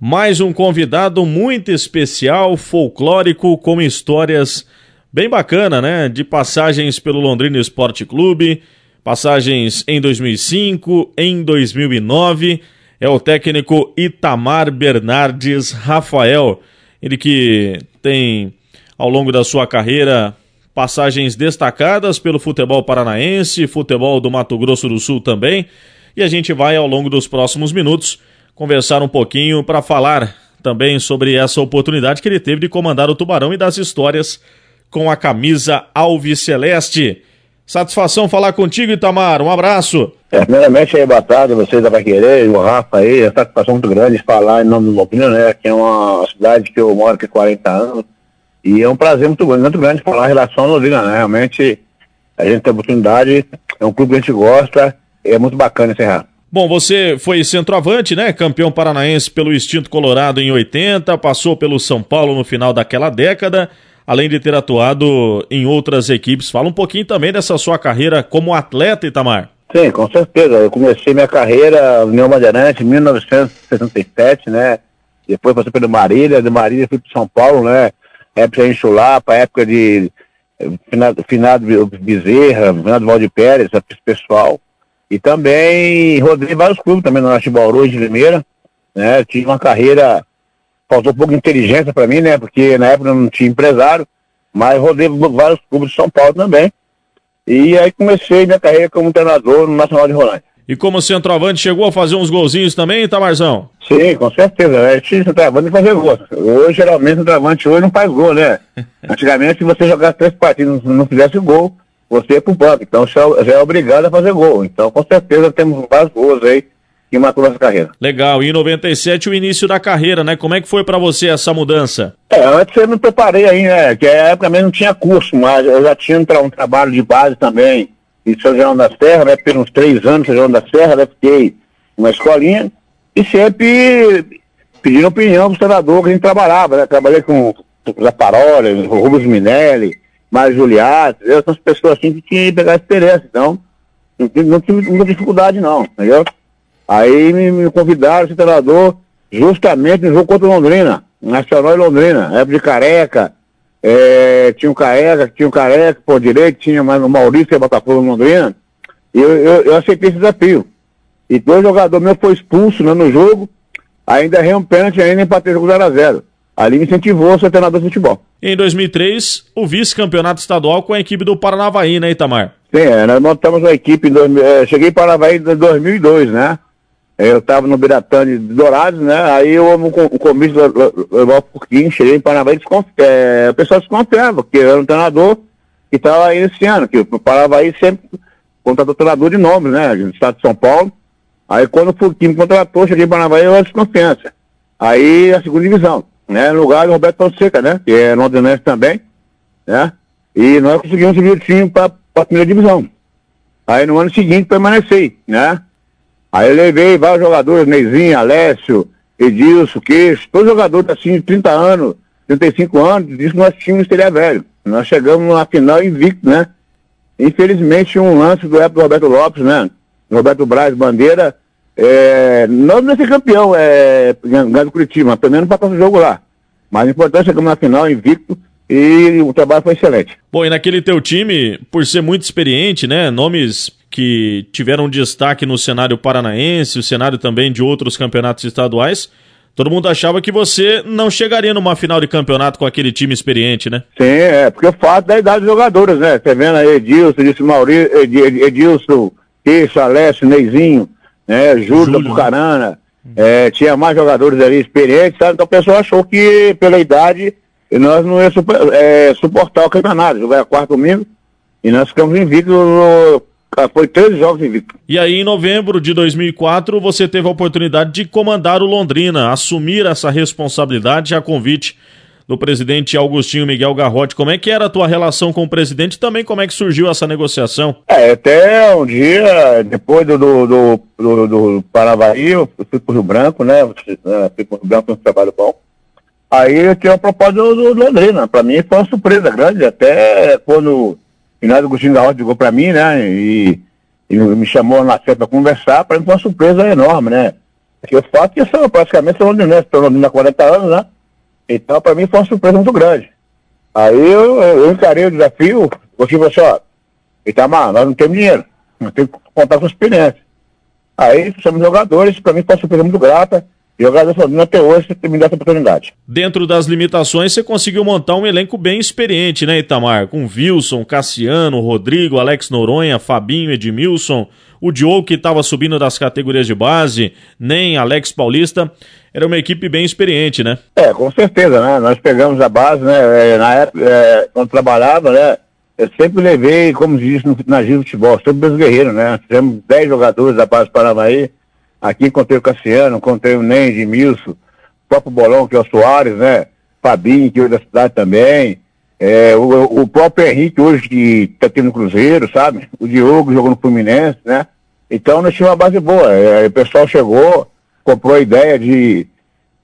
Mais um convidado muito especial, folclórico, com histórias bem bacana, né? De passagens pelo Londrina Esporte Clube, passagens em 2005, em 2009. É o técnico Itamar Bernardes Rafael. Ele que tem, ao longo da sua carreira, passagens destacadas pelo futebol paranaense, futebol do Mato Grosso do Sul também. E a gente vai, ao longo dos próximos minutos, conversar um pouquinho para falar também sobre essa oportunidade que ele teve de comandar o Tubarão e das histórias com a camisa Alviceleste. Satisfação falar contigo, Itamar. Um abraço. É, primeiramente, aí, boa tarde, vocês da Querer, o Rafa aí, é satisfação muito grande falar em nome do Londrina, né, que é uma cidade que eu moro aqui há 40 anos, e é um prazer muito grande, muito grande falar em relação ao Londrina, né, realmente a gente tem oportunidade, é um clube que a gente gosta, é muito bacana encerrar. Bom, você foi centroavante, né? Campeão paranaense pelo Instinto Colorado em 80, passou pelo São Paulo no final daquela década, além de ter atuado em outras equipes. Fala um pouquinho também dessa sua carreira como atleta, Itamar. Sim, com certeza. Eu comecei minha carreira no Bandeirante em 1967, né? Depois passei pelo Marília, de Marília fui para São Paulo, né? Época de Enxulapa, época de finado, finado Bezerra, finado Valde Pérez, esse pessoal. E também rodei vários clubes também no Norte Bauru e de Limeira, né? Tive uma carreira, faltou um pouco de inteligência para mim, né? Porque na época eu não tinha empresário, mas rodei vários clubes de São Paulo também. E aí comecei minha carreira como treinador no Nacional de Rolândia. E como centroavante, chegou a fazer uns golzinhos também, Tamarzão? Sim, com certeza. Né? A gente centroavante fazer gol. Hoje, geralmente, centroavante hoje não faz gol, né? Antigamente, se você jogasse três partidas e não fizesse gol, você é pro banco, então já, é obrigado a fazer gol. Então, com certeza, temos vários gols aí que matou nossa carreira. Legal, e em 97 o início da carreira, né? Como é que foi para você essa mudança? É, antes eu me preparei aí, né? Que a época mesmo não tinha curso, mas eu já tinha um, um trabalho de base também em São João da Serra, né? Por uns três anos São João da Serra, né? Fiquei numa escolinha e sempre pedindo opinião pro treinador que a gente trabalhava, né? Trabalhei com o Zaparoli, o Rubens Minelli, mais Juliato, essas pessoas assim que tinham que pegar experiência, então não, tive muita dificuldade não, entendeu? Aí me, me convidaram, esse treinador, justamente no jogo contra Londrina, Nacional e Londrina, época de careca, é, tinha um careca, tinha um careca por direito, tinha mais o Maurício, que é Botafogo Londrina, e eu, eu, eu, aceitei esse desafio. E dois jogadores meus foi expulso né, no jogo, ainda errei um pênalti ainda empatei o jogo 0x0 ali me incentivou a ser treinador de futebol. Em 2003, o vice-campeonato estadual com a equipe do Paranavaí, né, Itamar? Sim, é, nós montamos uma equipe, em dois, é, cheguei em Paranavaí em 2002, né? Eu estava no Biratã de Dourados, né? Aí eu um, um comício levar Porquinho, cheguei em Paranavaí, é, o pessoal desconfiava, porque eu era um treinador que estava iniciando, que o Paranavaí sempre contratou treinador de nome, né? Do estado de São Paulo. Aí quando o Furquinho me contratou, cheguei em Paranavaí, eu era desconfiança. Aí a segunda divisão né, no lugar do Roberto Fonseca, né, que é londrinense também, né, e nós conseguimos subir o time para a primeira divisão. Aí no ano seguinte permaneci, né, aí levei vários jogadores, Neizinho, Alessio, Edilson, Queixo, todos jogadores assim de 30 anos, 35 anos, disse que nós tínhamos seria velho. Nós chegamos na final invicto, né, infelizmente um lance do época do Roberto Lopes, né, Roberto Braz, Bandeira, é, não de ser campeão, é, ganhando Curitiba, mas pelo menos para o jogo lá. Mas o importante é chegamos na final invicto e o trabalho foi excelente. Bom, e naquele teu time, por ser muito experiente, né, nomes que tiveram destaque no cenário paranaense, o cenário também de outros campeonatos estaduais, todo mundo achava que você não chegaria numa final de campeonato com aquele time experiente, né? Sim, é, porque o fato da idade dos jogadores, né? Você vendo aí Edilson, disse Maurício, Edilson, Queixo, Alessio, Neizinho, né? Júlio, Júlio. Bucarana, é, tinha mais jogadores ali experientes, sabe? Então o pessoal achou que pela idade nós não ia super, é, suportar o campeonato, jogar quarto domingo, e nós ficamos invictos no, foi 13 jogos invictos. E aí, em novembro de 2004, você teve a oportunidade de comandar o Londrina, assumir essa responsabilidade a convite do presidente Augustinho Miguel Garrote. Como é que era a tua relação com o presidente e também como é que surgiu essa negociação? É, até um dia, depois do, do, do, do, do eu fui pro Rio Branco, né? Fui pro Rio Branco, um trabalho bom. Aí eu tinha uma proposta do, do Londrina. Para mim foi uma surpresa grande, até quando o Inácio Agostinho Garrote ligou para mim, né? E, e, me chamou na festa para conversar, para mim foi uma surpresa enorme, né? Que eu faço que eu sou praticamente sou londinense, estou londrina há 40 anos, né? Então, para mim foi uma surpresa muito grande. Aí eu, eu encarei o desafio, eu tive assim, ó, Itamar, nós não temos dinheiro, nós temos que contar com experiência. Aí somos jogadores, para mim foi uma surpresa muito grata. E eu agradeço até hoje por me dado essa oportunidade. Dentro das limitações, você conseguiu montar um elenco bem experiente, né, Itamar? Com Wilson, Cassiano, Rodrigo, Alex Noronha, Fabinho, Edmilson, o Diogo que estava subindo das categorias de base, nem Alex Paulista. Era uma equipe bem experiente, né? É, com certeza, né? Nós pegamos a base, né? É, na época, é, quando trabalhava, né? Eu sempre levei, como diz no, na Giro Futebol, sempre meus guerreiros, né? Tivemos 10 jogadores da base Paranaí. Aqui encontrei o Cassiano, encontrei o Nende, Milson, o próprio Bolão, que é o Soares, né? Fabinho, que é da cidade também. É, o, o próprio Henrique hoje que está aqui no Cruzeiro, sabe? O Diogo jogou no Fluminense, né? Então nós tínhamos uma base boa. É, o pessoal chegou, comprou a ideia de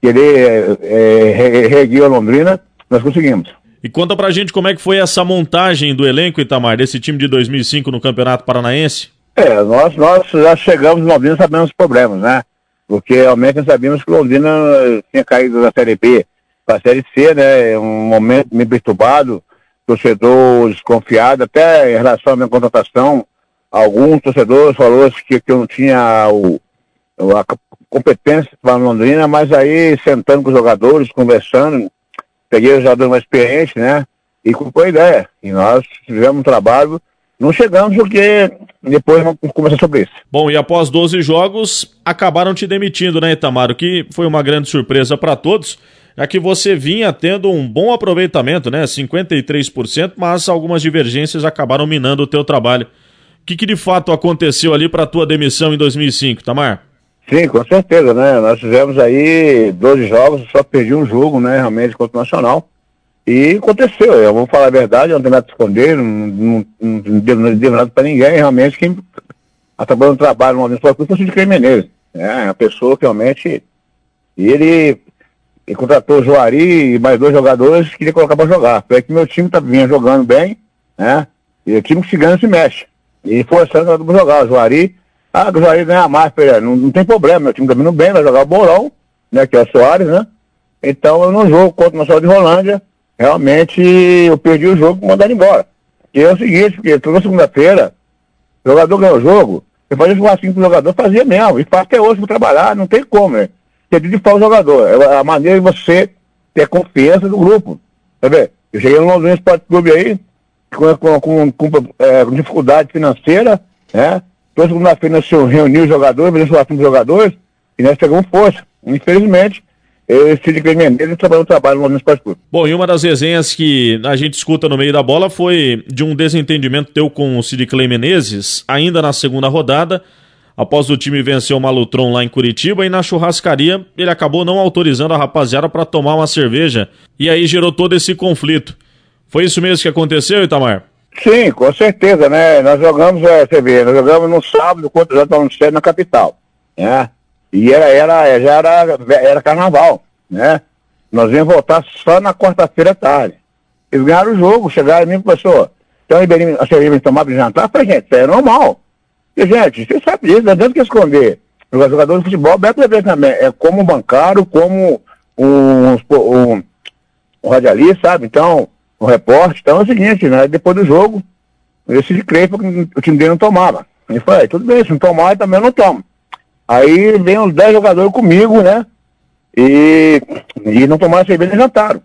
querer é, a Londrina, nós conseguimos. E conta pra gente como é que foi essa montagem do elenco, Itamar, desse time de 2005 no Campeonato Paranaense? É, nós, nós já chegamos em Londrina sabendo os problemas, né? Porque realmente nós sabíamos que Londrina tinha caído da Série B para a Série C, né? É um momento meio perturbado, torcedor desconfiado, até em relação à minha contratação, alguns torcedores falaram que, que eu não tinha o, a competência para Londrina, mas aí sentando com os jogadores, conversando, peguei os jogadores mais experientes, né? E comprou a ideia. E nós fizemos um trabalho não chegamos porque depois vamos conversar sobre isso. Bom, e após 12 jogos, acabaram te demitindo, né, Itamar? O que foi uma grande surpresa para todos, já que você vinha tendo um bom aproveitamento, né, 53%, mas algumas divergências acabaram minando o teu trabalho. O que, que de fato aconteceu ali para a tua demissão em 2005, Tamar? Sim, com certeza, né? Nós fizemos aí 12 jogos, só perdi um jogo, né, realmente, contra o Nacional. E aconteceu, eu vou falar a verdade, eu não tenho nada a esconder, não, não, não, não devo nada para ninguém, realmente quem acabou no trabalho no momento foi o Cid Menezes. É, uma pessoa que realmente. ele, ele contratou o Joari e mais dois jogadores que queria colocar para jogar. Foi que meu time tá, vinha jogando bem, né? E o time que se ganha se mexe. E forçando para jogar. O Joari, ah, o Joari ganha mais, não, não tem problema, meu time tá vindo bem, vai jogar o Bolão, né? Que é o Soares, né? Então eu não jogo contra o Nacional de Rolândia realmente eu perdi o jogo mandaram embora. E é o seguinte, porque toda segunda-feira, o jogador ganhou o jogo, eu fazia churrasquinho com o jogador, fazia mesmo, e faz até hoje para trabalhar, não tem como, né? Ter de falar o jogador, é a maneira de você ter confiança do grupo, tá vendo? Eu cheguei no Londrina Esporte Clube aí, com, com, com, com, é, dificuldade financeira, né? Toda segunda-feira nós reunimos os jogadores, fazíamos churrasquinho com os jogadores, e nós pegamos força. Infelizmente, Cid Clay Menezes trabalhou trabalho no Esporte Clube. Bom, e uma das resenhas que a gente escuta no meio da bola foi de um desentendimento teu com o Cid Clay Menezes, ainda na segunda rodada, após o time vencer o Malutron lá em Curitiba, e na churrascaria ele acabou não autorizando a rapaziada para tomar uma cerveja, e aí gerou todo esse conflito. Foi isso mesmo que aconteceu, Itamar? Sim, com certeza, né? Nós jogamos, é, você vê, nós jogamos no sábado contra o Jota na capital, né? E era, era, já era, era carnaval, né? Nós íamos voltar só na quarta-feira à tarde. Eles ganharam o jogo, chegaram e professor, então Ribeirinho, a cerveja tomar para jantar? Falei, gente, isso é normal. E, gente, você sabe disso, não adianta que esconder. O jogador de futebol bebe cerveja também. É como um bancário, como um, um, um radialista, sabe? Então, um repórter. Então é o seguinte, né? Depois do jogo, eu decidi crer porque o time dele não tomava. E falei, tudo bem, se não tomar, também eu não tomo. Aí vem uns 10 jogadores comigo, né? E, e não tomaram cerveja e jantaram.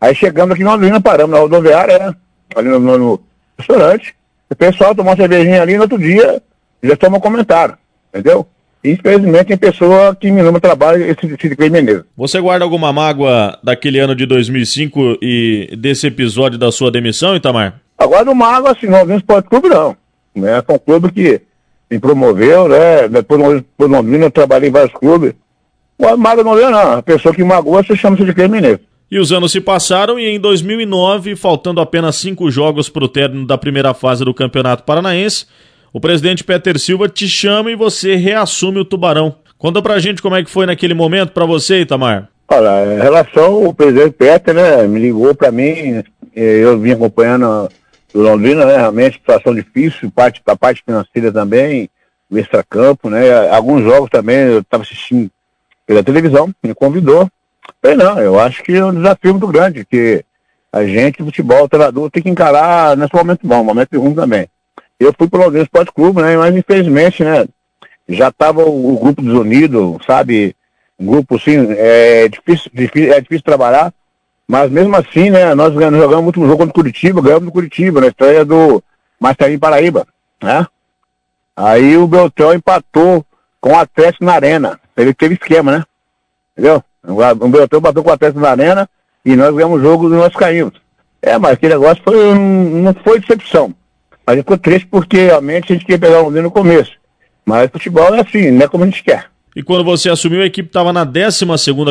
Aí chegamos aqui na Londrina, paramos na rodoviária, né? ali no, no, no, restaurante. O pessoal tomou uma cervejinha ali no outro dia já toma comentário, entendeu? Infelizmente tem pessoa que me lembra trabalho esse, Clay Menezes. Você guarda alguma mágoa daquele ano de 2005 e desse episódio da sua demissão, Itamar? Agora do mágoa, assim, não, não Esporte Clube não. Né? É um clube que me promoveu, né? Depois por Londrina eu trabalhei em vários clubes. O Mago não veio, não. A pessoa que magoa se chama-se de mineiro. E os anos se passaram e em 2009, faltando apenas cinco jogos para o término da primeira fase do Campeonato Paranaense, o presidente Peter Silva te chama e você reassume o Tubarão. Conta pra gente como é que foi naquele momento para você, Itamar. Olha, em relação ao presidente Peter, né, me ligou para mim, eu vim acompanhando do Londrina, né? Realmente, situação difícil, parte, a parte financeira também, o extracampo, né? Alguns jogos também eu estava assistindo pela televisão, me convidou. Falei, não, eu acho que é um desafio muito grande, que a gente, futebol, treinador, tem que encarar nesse momento bom, momento ruim também. Eu fui para o Londrina Esporte Clube, né? Mas infelizmente, né? Já estava o, o, grupo desunido, sabe? Um grupo, assim, é difícil, difícil, é difícil trabalhar. Mas mesmo assim, né? Nós jogamos o último jogo contra o Curitiba, ganhamos do Curitiba, na estreia do Marcelinho Paraíba, né? Aí o Beltrão empatou com o Atlético na Arena. Ele teve esquema, né? Entendeu? O Beltrão bateu com o Atlético na Arena e nós ganhamos o jogo e nós caímos. É, mas aquele negócio foi, não foi decepção. Gente ficou triste porque realmente a gente queria pegar o Londrina no começo. Mas futebol é assim, não é como a gente quer. E quando você assumiu, a equipe estava na 12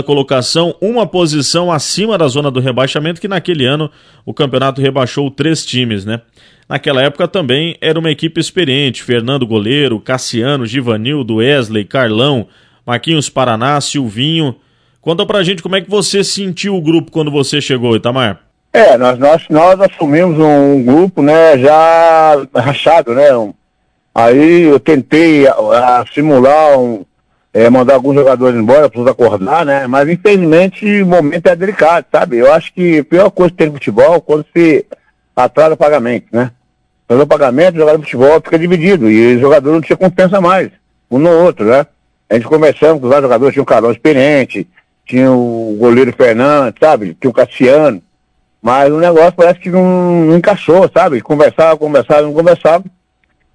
colocação, uma posição acima da zona do rebaixamento, que naquele ano o campeonato rebaixou três times, né? Naquela época também era uma equipe experiente: Fernando Goleiro, Cassiano, Givanildo, Wesley, Carlão, Marquinhos Paraná, Silvinho. Conta pra gente como é que você sentiu o grupo quando você chegou, Itamar. É, nós, nós, nós assumimos um grupo, né, já rachado, né? Aí eu tentei a, a simular, um, é, mandar alguns jogadores embora os acordar, né? Mas infelizmente o momento é delicado, sabe? Eu acho que a pior coisa que tem no futebol é quando se atrasa o pagamento, né? Fazer o pagamento, o jogador de futebol fica dividido e o jogador não tinha confiança mais, um no outro, né? A gente conversando com os jogadores, tinha um Carlão experiente, tinha o goleiro Fernando, sabe? Tinha o Cassiano. Mas o negócio parece que não, não encaixou, sabe? Conversava, conversava, não conversava.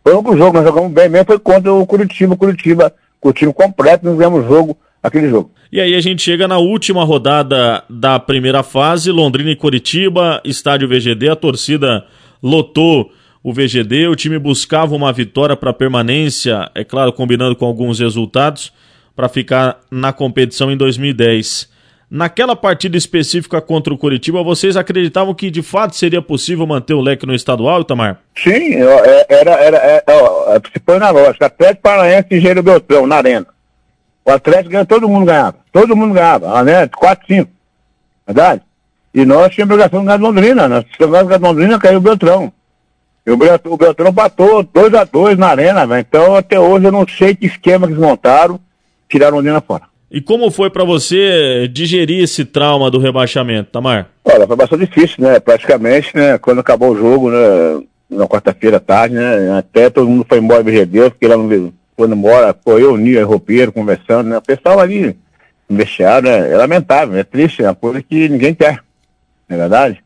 Foi um jogo, nós jogamos bem mesmo, foi contra o Curitiba, Curitiba, com o time completo, nós ganhamos jogo, aquele jogo. E aí a gente chega na última rodada da primeira fase, Londrina e Curitiba, estádio VGD, a torcida lotou o VGD, o time buscava uma vitória para permanência, é claro, combinando com alguns resultados, para ficar na competição em 2010. Naquela partida específica contra o Curitiba, vocês acreditavam que de fato seria possível manter o leque no estadual, Itamar? Sim, é, era, era, era ó, se põe na lógica, Atlético Paranaense e Engenheiro Beltrão, na arena. O Atlético ganha, todo mundo ganhava, todo mundo ganhava, né? 4, 5, verdade? E nós tínhamos obrigação de ganhar de Londrina, nós tínhamos ganhar de Londrina, caiu o Beltrão. E o Beltrão, o Beltrão batou 2 a 2 na arena, véio. então até hoje eu não sei que esquema que eles montaram, tiraram Londrina fora. E como foi para você digerir esse trauma do rebaixamento, Tamar? Olha, foi bastante difícil, né? Praticamente, né? Quando acabou o jogo, né? Na quarta-feira à tarde, né? Até todo mundo foi embora VGD, fiquei lá no quando mora, foi eu, o Nil, roupeiro, conversando, né? O pessoal ali, no né? é lamentável, é triste, é uma coisa que ninguém quer, não é verdade?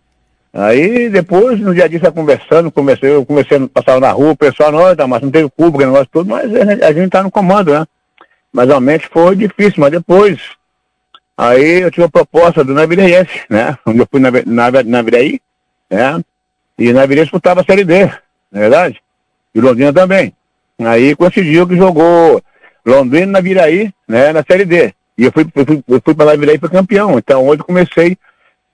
Aí depois, no dia a dia, conversando, comecei, eu comecei a passar na rua, o pessoal, não, mas não teve público, negócio todo, mas a gente tá no comando, né? Mas realmente foi difícil, mas depois, aí eu tive a proposta do Navirense, né? Onde eu fui na, na, na né? E na Viraí disputava a Série D, não é verdade? E Londrina também. Aí coincidiu que jogou Londrina na Viraí, né? Na Série D. E eu fui, eu fui, fui para Viraí fui campeão. Então hoje comecei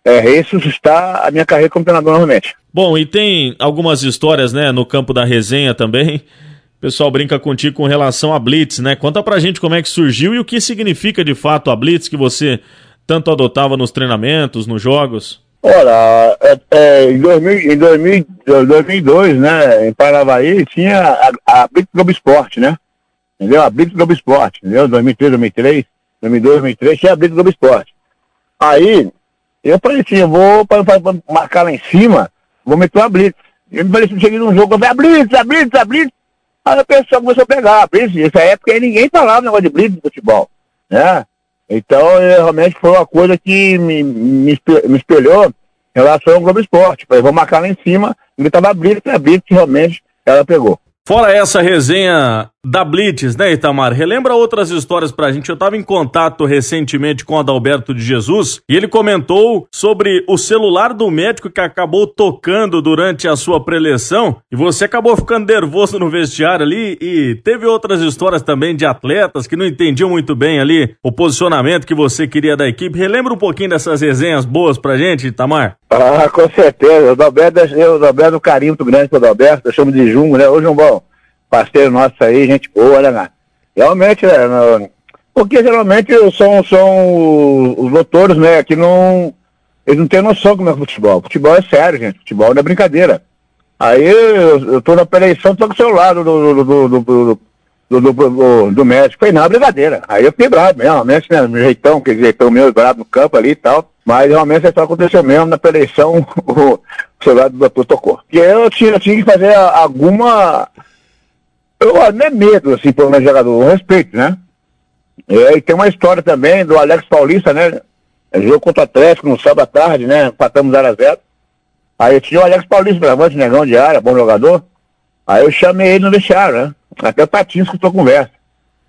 é, ressuscitar a minha carreira como treinador novamente. Bom, e tem algumas histórias, né, no campo da resenha também, pessoal brinca contigo com relação a Blitz, né? Conta pra gente como é que surgiu e o que significa de fato a Blitz que você tanto adotava nos treinamentos, nos jogos. Olha, é, é, em, 2000, em 2000, 2002, né, em Paravaí, tinha a, a Blitz Globo Esporte, né? Entendeu? A Blitz Globo Esporte, entendeu? 2003, 2003, 2002, 2003, tinha a Blitz Globo Esporte. Aí, eu falei assim, eu vou pra, pra, pra marcar lá em cima, vou meter uma Blitz. Eu me falei assim, cheguei num jogo, eu falei, a Blitz, a Blitz, a Blitz. Aí o pessoal começou a pegar, nessa época aí ninguém falava negócio de blitz de futebol, né? Então, é, realmente foi uma coisa que me, me, me espelhou em relação ao Globo Esporte. Falei, vou marcar lá em cima, estava blitz, a blitz realmente ela pegou. Fora essa resenha da Blitz, né, Itamar? Relembra outras histórias pra gente. Eu tava em contato recentemente com o Adalberto de Jesus e ele comentou sobre o celular do médico que acabou tocando durante a sua preleção e você acabou ficando nervoso no vestiário ali e teve outras histórias também de atletas que não entendiam muito bem ali o posicionamento que você queria da equipe. Relembra um pouquinho dessas resenhas boas pra gente, Itamar? Ah, com certeza. O Adalberto, o Adalberto é um carinho muito grande pro Adalberto, eu chamo de Jungo, né? Ô, João Bom parceiro nosso aí, gente boa, né, Realmente, né, no, porque geralmente são, são os doutores, né, que não, eles não têm noção como é futebol. Futebol é sério, gente, futebol não é brincadeira. Aí eu, eu tô na eleição, tô com o celular do, do, do, do, do, do, do, do médico. Falei, não, brincadeira. Aí eu fiquei bravo mesmo, realmente, né? Meu jeitão, que jeitão meu, bravo no campo ali e tal. Mas realmente isso aconteceu mesmo na eleição, o, o celular do doutor tocou. E eu tinha, eu tinha que fazer alguma. Eu, não é medo, assim, por um jogador, respeito, né? E tem uma história também do Alex Paulista, né? Jogo contra o Atlético no sábado à tarde, né? Empatamos 0x0. Aí tinha o Alex Paulista, bravante, negão de área, bom jogador. Aí eu chamei ele no vestiário, né? Até o Tatinho escutou a conversa.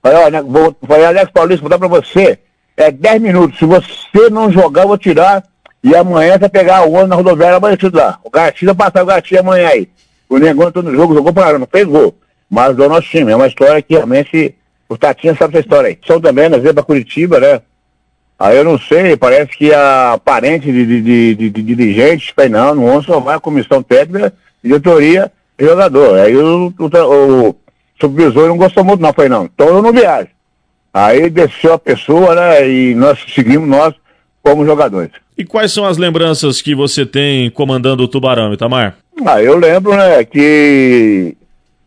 Falei, olha, vou, falei, Alex Paulista, vou dar pra você. É 10 minutos. Se você não jogar, eu vou tirar. E amanhã você pegar o ônibus na rodoviária amanhã lá. O Gatinho vai passar o Gatinho amanhã aí. O negão todo no jogo, jogou para não fez gol. Mas do nosso time. É uma história que realmente o Tatinha sabe essa história aí. São também, nós viemos pra Curitiba, né? Aí eu não sei, parece que a parente de, de, de, de, de dirigentes, falei, não, no 11 só vai a comissão técnica, diretoria e jogador. Aí o, o, o supervisor não gostou muito, não, falei, não, então eu não viajo. Aí desceu a pessoa, né, e nós seguimos nós como jogadores. E quais são as lembranças que você tem comandando o Tubarão, Itamar? Ah, eu lembro, né, que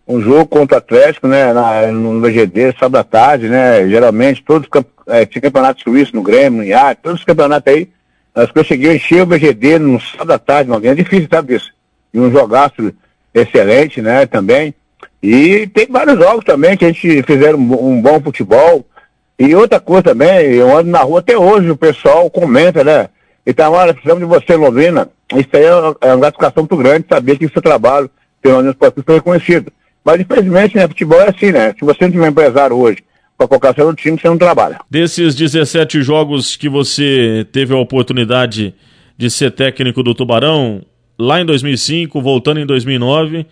um jogo contra o Atlético, né, na, no VGD, sábado à tarde, né, geralmente todos é, tinha campeonato suíço no Grêmio, no IAR, todos os campeonatos aí, nós conseguimos encher o VGD no sábado à tarde, não é difícil, sabe disso? E um jogaço excelente, né, também. E tem vários jogos também que a gente fizeram um, um bom futebol. E outra coisa também, eu ando na rua até hoje, o pessoal comenta, né? Então, olha, precisamos de você, Londrina. Isso aí é uma gratificação muito grande saber que o seu trabalho pelo menos pode ser reconhecido. Mas, infelizmente, né, futebol é assim, né? Se você não tiver empresário hoje para colocar seu time, você não trabalha. Desses 17 jogos que você teve a oportunidade de ser técnico do Tubarão, lá em 2005, voltando em 2009,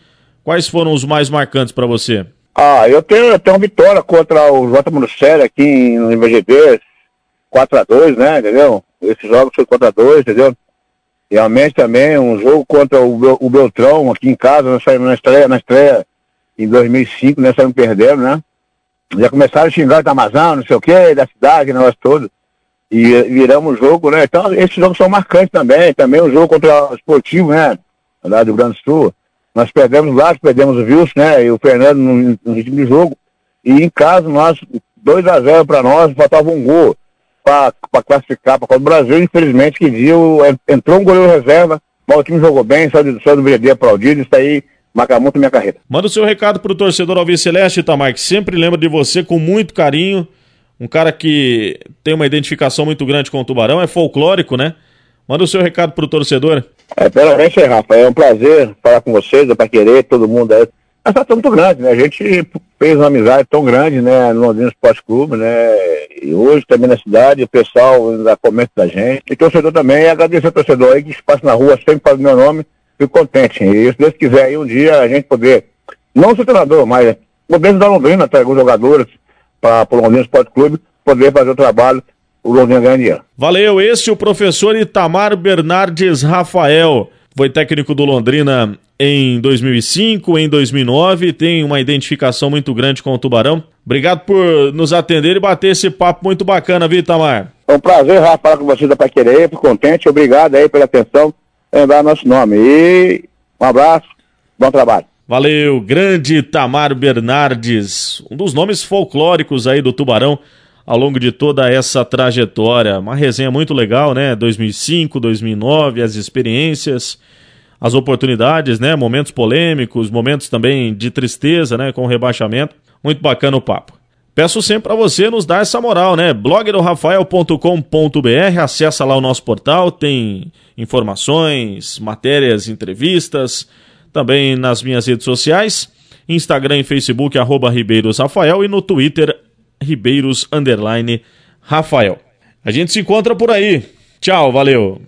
quais foram os mais marcantes para você? Ah, eu tenho, tenho uma vitória contra o J. Manucelli aqui no IBGB, 4x2, né, entendeu? Esses jogos foi 4x2, entendeu? Realmente também um jogo contra o, Beltrão aqui em casa, na estreia, na estreia em 2005, né? Saímos perdendo, né? Já começaram a xingar da Amazônia, não sei o quê, da cidade, negócio todo. E viramos o jogo, né? Então, esses jogos são marcantes também. Também o jogo contra o Esportivo, né? Lá do Grande Sul. Nós perdemos lá, perdemos o Wilson, né? E o Fernando no, no ritmo de jogo. E em casa, nós, 2 a 0 para nós, faltava um gol para classificar para o Brasil. Infelizmente, que dia entrou um goleiro reserva, mas o time jogou bem, só do, só do Brigadeiro aplaudido. Isso aí marca muito minha carreira. Manda o seu recado pro torcedor Alves Celeste, Itamar, que sempre lembra de você com muito carinho. Um cara que tem uma identificação muito grande com o Tubarão, é folclórico, né? Manda o seu recado pro torcedor. É, primeiramente, Rafa, é um prazer falar com vocês, é para querer, todo mundo é. Mas tá muito grande, né? A gente fez uma amizade tão grande, né, no Londrina Esporte Clube, né? E hoje também na cidade, o pessoal ainda comenta da gente. E torcedor também, e agradecer ao torcedor aí que passa na rua, sempre fala o meu nome fico contente. E se Deus quiser aí um dia a gente poder, não ser treinador, mas o governo da Londrina, trazer alguns jogadores para o Londrina Esporte Clube, poder fazer o trabalho, o Londrina ganhar dinheiro. Valeu, esse é o professor Itamar Bernardes Rafael. Foi técnico do Londrina em 2005, em 2009, tem uma identificação muito grande com o Tubarão. Obrigado por nos atender e bater esse papo muito bacana, viu, Itamar? É um prazer, Rafa, falar com você da Paquerê, fico contente, obrigado aí pela atenção lembrar nosso nome. E um abraço, bom trabalho. Valeu, grande Tamar Bernardes, um dos nomes folclóricos aí do Tubarão ao longo de toda essa trajetória. Uma resenha muito legal, né? 2005, 2009, as experiências, as oportunidades, né? Momentos polêmicos, momentos também de tristeza, né? Com o rebaixamento. Muito bacana o papo. Peço sempre para você nos dar essa moral, né? blogdorafael.com.br, acessa lá o nosso portal, tem informações, matérias, entrevistas, também nas minhas redes sociais, Instagram e Facebook, arroba Ribeiros Rafael e no Twitter, Ribeiros Rafael. A gente se encontra por aí. Tchau, valeu!